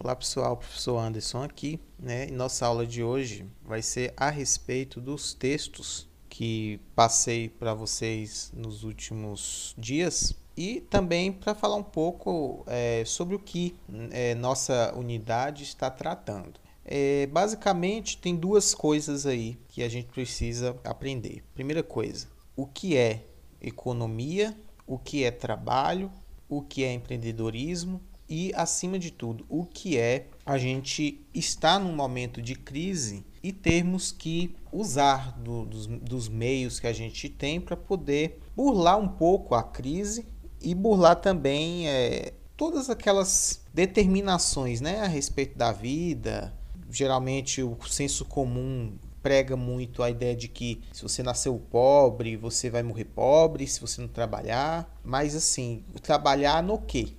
Olá pessoal, professor Anderson aqui, né? E nossa aula de hoje vai ser a respeito dos textos que passei para vocês nos últimos dias e também para falar um pouco é, sobre o que é, nossa unidade está tratando. É, basicamente, tem duas coisas aí que a gente precisa aprender. Primeira coisa, o que é economia, o que é trabalho, o que é empreendedorismo e, acima de tudo, o que é a gente estar num momento de crise e termos que usar do, dos, dos meios que a gente tem para poder burlar um pouco a crise e burlar também é, todas aquelas determinações né, a respeito da vida. Geralmente, o senso comum prega muito a ideia de que se você nasceu pobre, você vai morrer pobre se você não trabalhar. Mas assim, trabalhar no quê?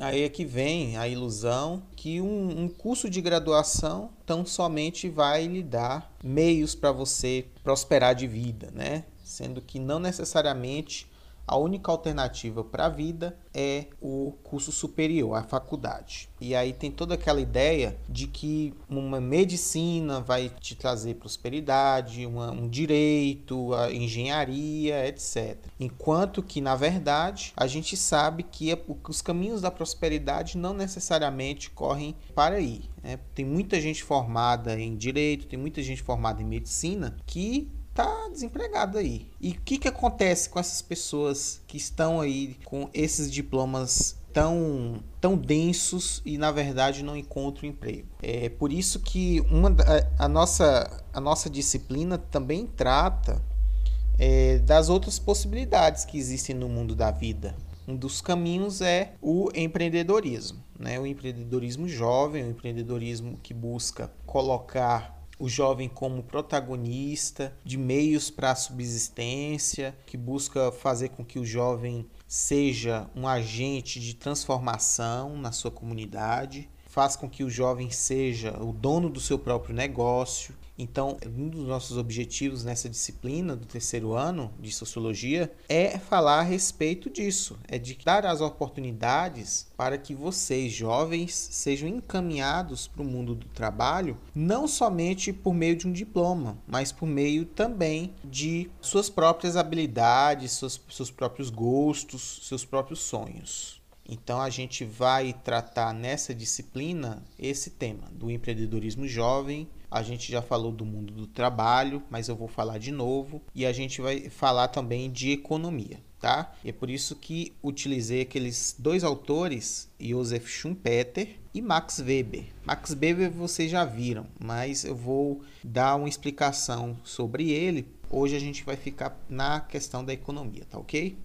Aí é que vem a ilusão que um, um curso de graduação tão somente vai lhe dar meios para você prosperar de vida, né? Sendo que não necessariamente a única alternativa para a vida é o curso superior, a faculdade. E aí tem toda aquela ideia de que uma medicina vai te trazer prosperidade, uma, um direito, a engenharia, etc. Enquanto que, na verdade, a gente sabe que os caminhos da prosperidade não necessariamente correm para aí. Né? Tem muita gente formada em direito, tem muita gente formada em medicina que tá desempregado aí. E o que, que acontece com essas pessoas que estão aí com esses diplomas tão, tão densos e na verdade não encontram emprego? É por isso que uma, a, a nossa, a nossa disciplina também trata é, das outras possibilidades que existem no mundo da vida. Um dos caminhos é o empreendedorismo, né? o empreendedorismo jovem, o empreendedorismo que busca colocar o jovem como protagonista de meios para a subsistência, que busca fazer com que o jovem seja um agente de transformação na sua comunidade, faz com que o jovem seja o dono do seu próprio negócio, então, um dos nossos objetivos nessa disciplina do terceiro ano de sociologia é falar a respeito disso, é de dar as oportunidades para que vocês, jovens, sejam encaminhados para o mundo do trabalho, não somente por meio de um diploma, mas por meio também de suas próprias habilidades, seus, seus próprios gostos, seus próprios sonhos. Então a gente vai tratar nessa disciplina esse tema do empreendedorismo jovem a gente já falou do mundo do trabalho, mas eu vou falar de novo. E a gente vai falar também de economia, tá? E é por isso que utilizei aqueles dois autores, Josef Schumpeter e Max Weber. Max Weber vocês já viram, mas eu vou dar uma explicação sobre ele. Hoje a gente vai ficar na questão da economia, tá ok?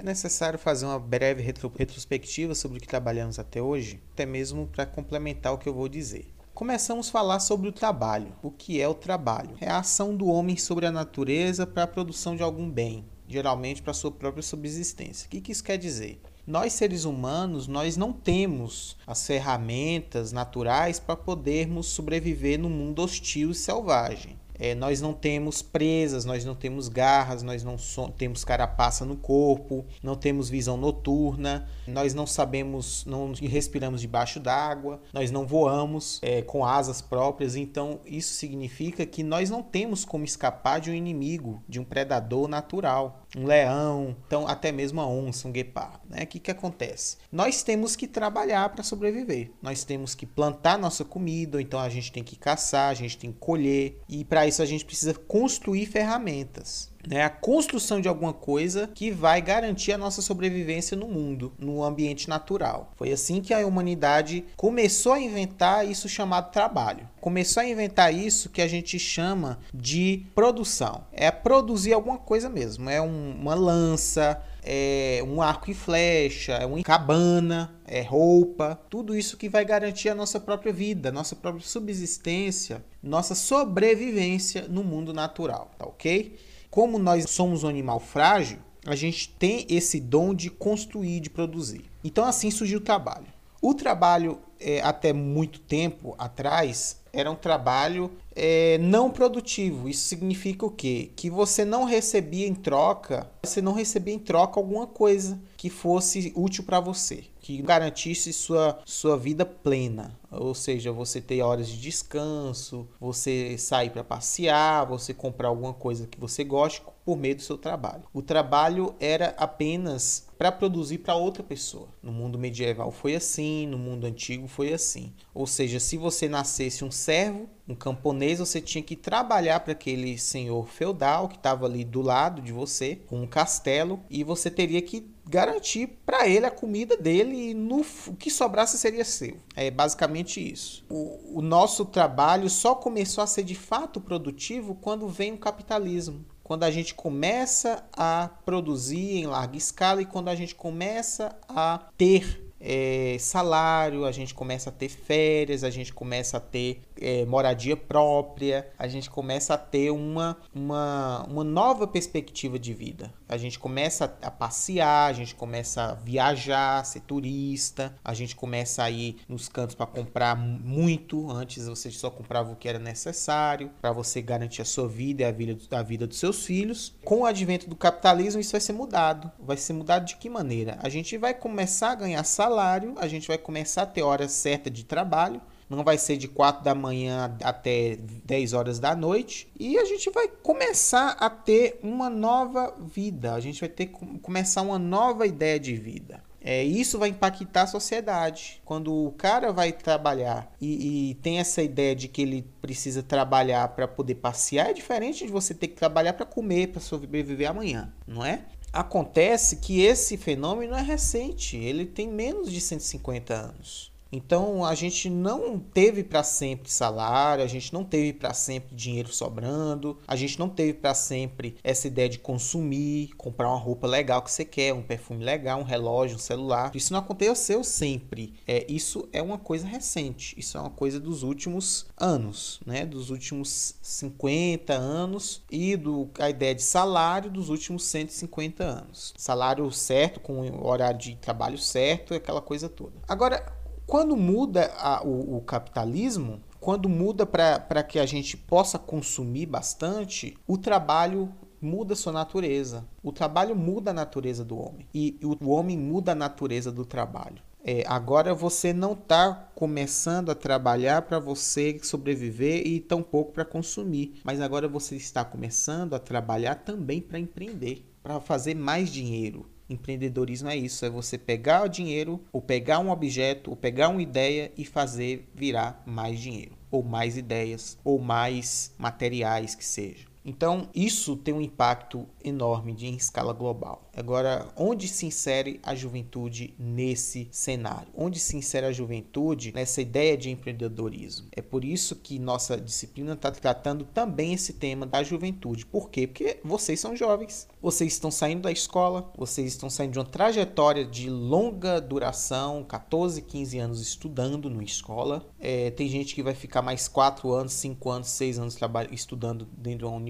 É necessário fazer uma breve retrospectiva sobre o que trabalhamos até hoje, até mesmo para complementar o que eu vou dizer. Começamos a falar sobre o trabalho. O que é o trabalho? É a ação do homem sobre a natureza para a produção de algum bem, geralmente para sua própria subsistência. O que, que isso quer dizer? Nós seres humanos, nós não temos as ferramentas naturais para podermos sobreviver no mundo hostil e selvagem. É, nós não temos presas, nós não temos garras, nós não so temos carapaça no corpo, não temos visão noturna, nós não sabemos, não respiramos debaixo d'água, nós não voamos é, com asas próprias. Então, isso significa que nós não temos como escapar de um inimigo, de um predador natural, um leão, então até mesmo a onça, um guepardo. Né? O que, que acontece? Nós temos que trabalhar para sobreviver, nós temos que plantar nossa comida, ou então a gente tem que caçar, a gente tem que colher, e para isso a gente precisa construir ferramentas. Né, a construção de alguma coisa que vai garantir a nossa sobrevivência no mundo, no ambiente natural. Foi assim que a humanidade começou a inventar isso chamado trabalho. Começou a inventar isso que a gente chama de produção. É produzir alguma coisa mesmo. É um, uma lança, é um arco e flecha, é uma cabana, é roupa, tudo isso que vai garantir a nossa própria vida, nossa própria subsistência, nossa sobrevivência no mundo natural, tá ok? Como nós somos um animal frágil, a gente tem esse dom de construir, de produzir. Então assim surgiu o trabalho. O trabalho é, até muito tempo atrás, era um trabalho é, não produtivo. Isso significa o quê? Que você não recebia em troca, você não recebia em troca alguma coisa que fosse útil para você, que garantisse sua, sua vida plena. Ou seja, você ter horas de descanso, você sair para passear, você comprar alguma coisa que você goste por meio do seu trabalho. O trabalho era apenas para produzir para outra pessoa. No mundo medieval foi assim, no mundo antigo foi assim. Ou seja, se você nascesse um servo, um camponês, você tinha que trabalhar para aquele senhor feudal que estava ali do lado de você, com um castelo, e você teria que garantir para ele a comida dele e no, o que sobrasse seria seu. É basicamente isso. O, o nosso trabalho só começou a ser de fato produtivo quando vem o capitalismo quando a gente começa a produzir em larga escala e quando a gente começa a ter é, salário, a gente começa a ter férias, a gente começa a ter é, moradia própria, a gente começa a ter uma, uma, uma nova perspectiva de vida. A gente começa a passear, a gente começa a viajar, ser turista, a gente começa a ir nos cantos para comprar muito. Antes você só comprava o que era necessário para você garantir a sua vida e a vida, a vida dos seus filhos. Com o advento do capitalismo, isso vai ser mudado. Vai ser mudado de que maneira? A gente vai começar a ganhar salário, a gente vai começar a ter hora certa de trabalho não vai ser de 4 da manhã até 10 horas da noite. E a gente vai começar a ter uma nova vida, a gente vai ter que começar uma nova ideia de vida. É, isso vai impactar a sociedade. Quando o cara vai trabalhar e, e tem essa ideia de que ele precisa trabalhar para poder passear, é diferente de você ter que trabalhar para comer, para sobreviver amanhã, não é? Acontece que esse fenômeno é recente, ele tem menos de 150 anos. Então a gente não teve para sempre salário, a gente não teve para sempre dinheiro sobrando, a gente não teve para sempre essa ideia de consumir, comprar uma roupa legal que você quer, um perfume legal, um relógio, um celular. Isso não aconteceu sempre. É, isso é uma coisa recente, isso é uma coisa dos últimos anos, né? Dos últimos 50 anos e do a ideia de salário dos últimos 150 anos. Salário certo, com horário de trabalho certo, aquela coisa toda. Agora, quando muda a, o, o capitalismo, quando muda para que a gente possa consumir bastante, o trabalho muda sua natureza. O trabalho muda a natureza do homem. E o homem muda a natureza do trabalho. É, agora você não está começando a trabalhar para você sobreviver e tampouco para consumir, mas agora você está começando a trabalhar também para empreender, para fazer mais dinheiro, Empreendedorismo é isso, é você pegar o dinheiro, ou pegar um objeto, ou pegar uma ideia e fazer virar mais dinheiro, ou mais ideias, ou mais materiais que seja. Então, isso tem um impacto enorme de, em escala global. Agora, onde se insere a juventude nesse cenário? Onde se insere a juventude nessa ideia de empreendedorismo? É por isso que nossa disciplina está tratando também esse tema da juventude. Por quê? Porque vocês são jovens, vocês estão saindo da escola, vocês estão saindo de uma trajetória de longa duração 14, 15 anos estudando na escola. É, tem gente que vai ficar mais 4 anos, 5 anos, 6 anos estudando dentro de uma universidade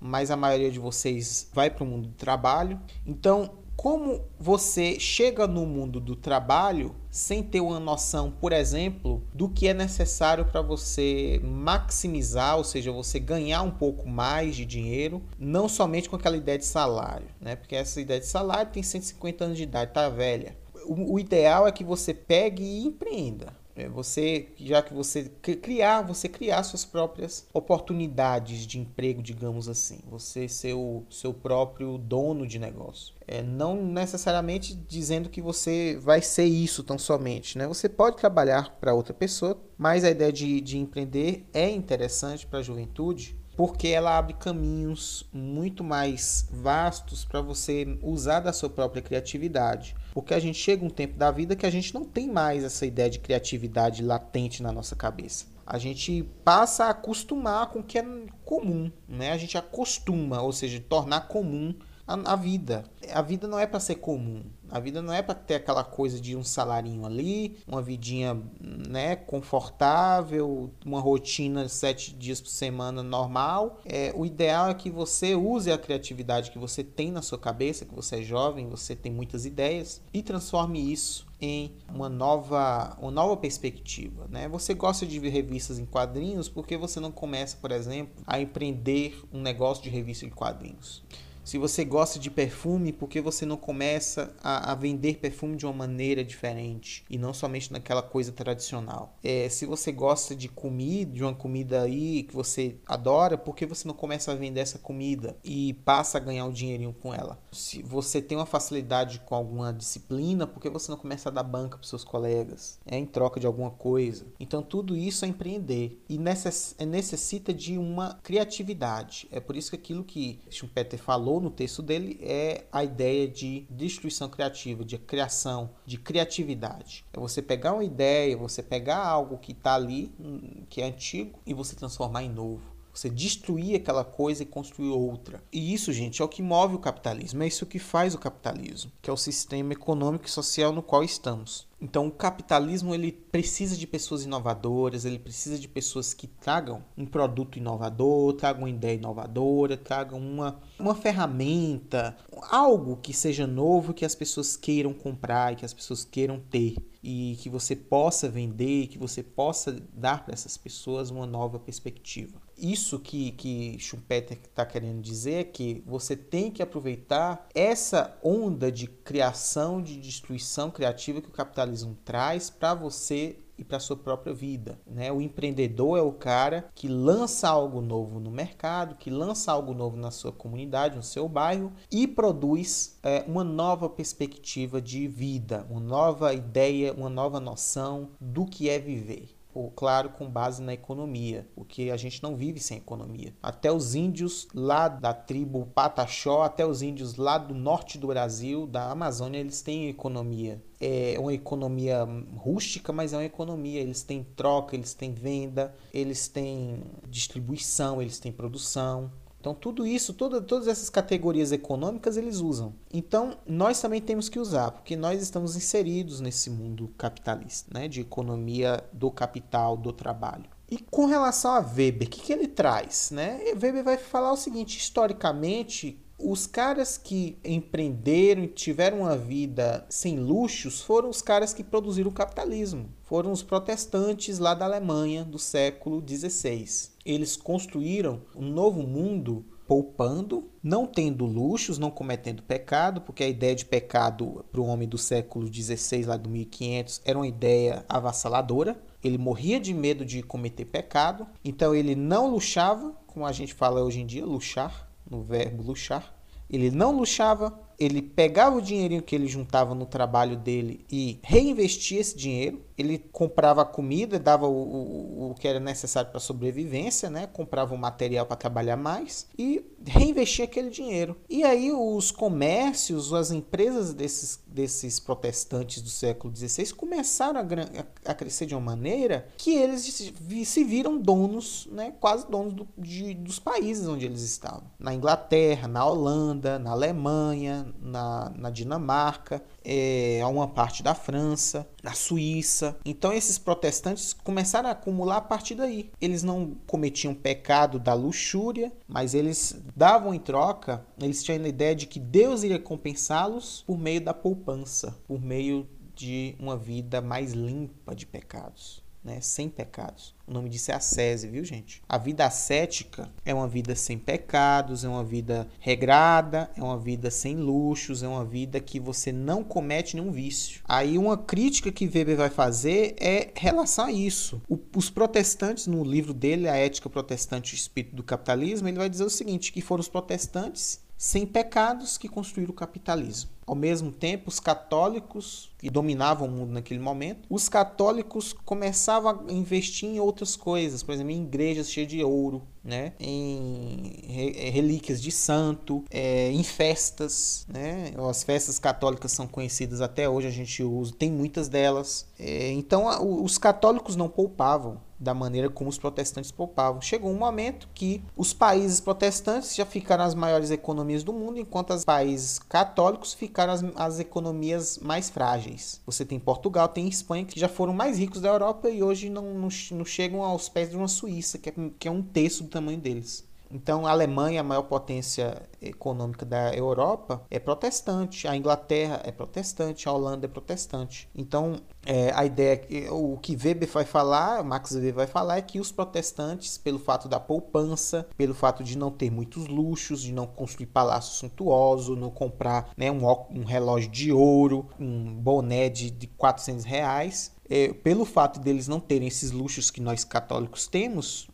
mas a maioria de vocês vai para o mundo do trabalho. Então, como você chega no mundo do trabalho sem ter uma noção, por exemplo, do que é necessário para você maximizar, ou seja, você ganhar um pouco mais de dinheiro, não somente com aquela ideia de salário, né? Porque essa ideia de salário tem 150 anos de idade, tá velha. O, o ideal é que você pegue e empreenda. É você, já que você criar, você criar suas próprias oportunidades de emprego, digamos assim. Você ser o seu próprio dono de negócio. É, não necessariamente dizendo que você vai ser isso tão somente. Né? Você pode trabalhar para outra pessoa, mas a ideia de, de empreender é interessante para a juventude porque ela abre caminhos muito mais vastos para você usar da sua própria criatividade. Porque a gente chega um tempo da vida que a gente não tem mais essa ideia de criatividade latente na nossa cabeça. A gente passa a acostumar com o que é comum, né? A gente acostuma, ou seja, tornar comum a, a vida. A vida não é para ser comum. A vida não é para ter aquela coisa de um salarinho ali, uma vidinha né, confortável, uma rotina sete dias por semana normal. É, o ideal é que você use a criatividade que você tem na sua cabeça, que você é jovem, você tem muitas ideias, e transforme isso em uma nova, uma nova perspectiva. Né? Você gosta de ver revistas em quadrinhos porque você não começa, por exemplo, a empreender um negócio de revista em quadrinhos. Se você gosta de perfume, por que você não começa a, a, vender perfume de uma maneira diferente e não somente naquela coisa tradicional? É, se você gosta de comida, de uma comida aí que você adora, por que você não começa a vender essa comida e passa a ganhar um dinheirinho com ela? Se você tem uma facilidade com alguma disciplina, por que você não começa a dar banca para seus colegas? É em troca de alguma coisa. Então tudo isso é empreender e necess, é, necessita de uma criatividade. É por isso que aquilo que Schumpeter falou no texto dele é a ideia de destruição criativa, de criação, de criatividade. É você pegar uma ideia, você pegar algo que está ali, hum, que é antigo, e você transformar em novo. Você destruir aquela coisa e construir outra. E isso, gente, é o que move o capitalismo. É isso que faz o capitalismo, que é o sistema econômico e social no qual estamos. Então, o capitalismo ele precisa de pessoas inovadoras, ele precisa de pessoas que tragam um produto inovador, tragam uma ideia inovadora, tragam uma, uma ferramenta, algo que seja novo que as pessoas queiram comprar e que as pessoas queiram ter e que você possa vender, que você possa dar para essas pessoas uma nova perspectiva. Isso que, que Schumpeter está querendo dizer é que você tem que aproveitar essa onda de criação, de destruição criativa que o capitalismo traz para você e para sua própria vida. Né? O empreendedor é o cara que lança algo novo no mercado, que lança algo novo na sua comunidade, no seu bairro e produz é, uma nova perspectiva de vida, uma nova ideia, uma nova noção do que é viver claro, com base na economia, porque a gente não vive sem economia. Até os índios lá da tribo Pataxó, até os índios lá do norte do Brasil, da Amazônia, eles têm economia. É uma economia rústica, mas é uma economia. Eles têm troca, eles têm venda, eles têm distribuição, eles têm produção. Então, tudo isso, toda, todas essas categorias econômicas eles usam. Então, nós também temos que usar, porque nós estamos inseridos nesse mundo capitalista, né? de economia do capital, do trabalho. E com relação a Weber, o que, que ele traz? Né? Weber vai falar o seguinte: historicamente, os caras que empreenderam e tiveram uma vida sem luxos foram os caras que produziram o capitalismo. Foram os protestantes lá da Alemanha do século XVI. Eles construíram um novo mundo poupando, não tendo luxos, não cometendo pecado, porque a ideia de pecado para o homem do século XVI, lá do 1500, era uma ideia avassaladora. Ele morria de medo de cometer pecado, então ele não luxava, como a gente fala hoje em dia, luxar, no verbo luxar. Ele não luxava, ele pegava o dinheirinho que ele juntava no trabalho dele e reinvestia esse dinheiro. Ele comprava comida, dava o, o, o que era necessário para sobrevivência, né? comprava o material para trabalhar mais e reinvestia aquele dinheiro. E aí os comércios, as empresas desses, desses protestantes do século XVI começaram a, a crescer de uma maneira que eles se viram donos, né? quase donos do, de, dos países onde eles estavam. Na Inglaterra, na Holanda, na Alemanha, na, na Dinamarca, é, a uma parte da França, na Suíça. Então esses protestantes começaram a acumular a partir daí. Eles não cometiam pecado da luxúria, mas eles davam em troca, eles tinham a ideia de que Deus iria compensá-los por meio da poupança, por meio de uma vida mais limpa de pecados né, sem pecados. O nome disso é ascese, viu, gente? A vida ascética é uma vida sem pecados, é uma vida regrada, é uma vida sem luxos, é uma vida que você não comete nenhum vício. Aí uma crítica que Weber vai fazer é relação a isso. O, os protestantes, no livro dele, A Ética Protestante e o Espírito do Capitalismo, ele vai dizer o seguinte, que foram os protestantes sem pecados que construíram o capitalismo. Ao mesmo tempo, os católicos, que dominavam o mundo naquele momento, os católicos começavam a investir em outras coisas, por exemplo, em igrejas cheias de ouro, né? em eh, relíquias de santo, é, em festas. Né? As festas católicas são conhecidas até hoje, a gente usa, tem muitas delas. É, então, os católicos não poupavam da maneira como os protestantes poupavam. Chegou um momento que os países protestantes já ficaram as maiores economias do mundo, enquanto os países católicos ficaram as, as economias mais frágeis. Você tem Portugal, tem Espanha, que já foram mais ricos da Europa e hoje não, não, não chegam aos pés de uma Suíça, que é, que é um terço do tamanho deles. Então, a Alemanha, a maior potência econômica da Europa, é protestante. A Inglaterra é protestante. A Holanda é protestante. Então, é, a ideia, o que Weber vai falar, Max Weber vai falar, é que os protestantes, pelo fato da poupança, pelo fato de não ter muitos luxos, de não construir palácios suntuosos, não comprar né, um, um relógio de ouro, um boné de, de 400 reais, é, pelo fato deles não terem esses luxos que nós católicos temos,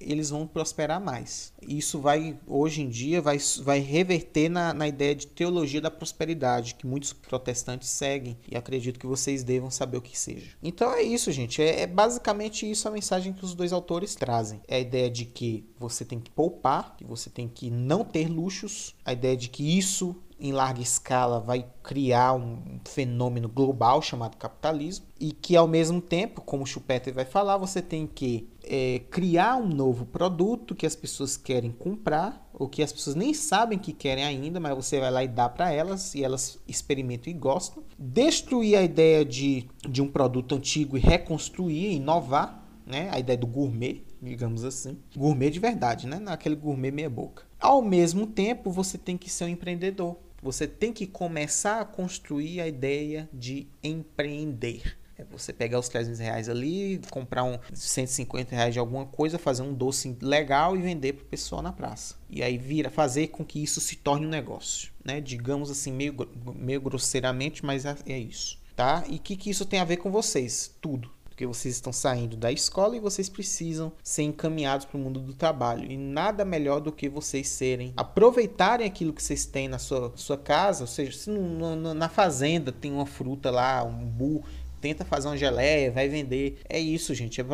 eles vão prosperar mais. Isso vai, hoje em dia, vai, vai reverter na, na ideia de teologia da prosperidade, que muitos protestantes seguem, e acredito que vocês devam saber que seja. Então é isso, gente. É, é basicamente isso a mensagem que os dois autores trazem. É a ideia de que você tem que poupar, que você tem que não ter luxos, a ideia de que isso em larga escala vai criar um fenômeno global chamado capitalismo e que ao mesmo tempo, como o Schumpeter vai falar, você tem que é, criar um novo produto que as pessoas querem comprar ou que as pessoas nem sabem que querem ainda, mas você vai lá e dá para elas e elas experimentam e gostam. Destruir a ideia de, de um produto antigo e reconstruir, inovar, né? A ideia do gourmet, digamos assim. Gourmet de verdade, né? Naquele gourmet meia boca. Ao mesmo tempo, você tem que ser um empreendedor você tem que começar a construir a ideia de empreender. É você pegar os 300 reais ali, comprar um 150 reais de alguma coisa, fazer um doce legal e vender para o pessoal na praça. E aí vira fazer com que isso se torne um negócio, né? Digamos assim, meio, meio grosseiramente, mas é, é isso, tá? E o que, que isso tem a ver com vocês? Tudo porque vocês estão saindo da escola e vocês precisam ser encaminhados para o mundo do trabalho. E nada melhor do que vocês serem, aproveitarem aquilo que vocês têm na sua, sua casa, ou seja, se no, no, na fazenda tem uma fruta lá, um bu, tenta fazer uma geleia, vai vender. É isso, gente. É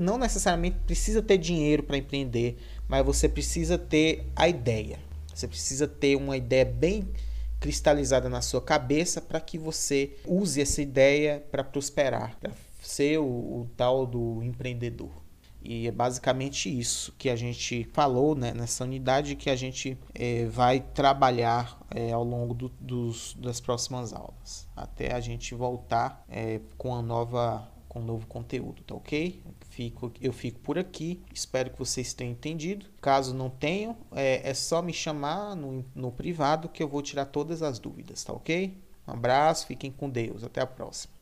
não necessariamente precisa ter dinheiro para empreender, mas você precisa ter a ideia. Você precisa ter uma ideia bem cristalizada na sua cabeça para que você use essa ideia para prosperar, para ser o, o tal do empreendedor. E é basicamente isso que a gente falou né, nessa unidade que a gente é, vai trabalhar é, ao longo do, dos, das próximas aulas, até a gente voltar é, com a nova com um novo conteúdo, tá ok? Fico, eu fico por aqui, espero que vocês tenham entendido. Caso não tenham, é, é só me chamar no, no privado que eu vou tirar todas as dúvidas, tá ok? Um abraço, fiquem com Deus, até a próxima.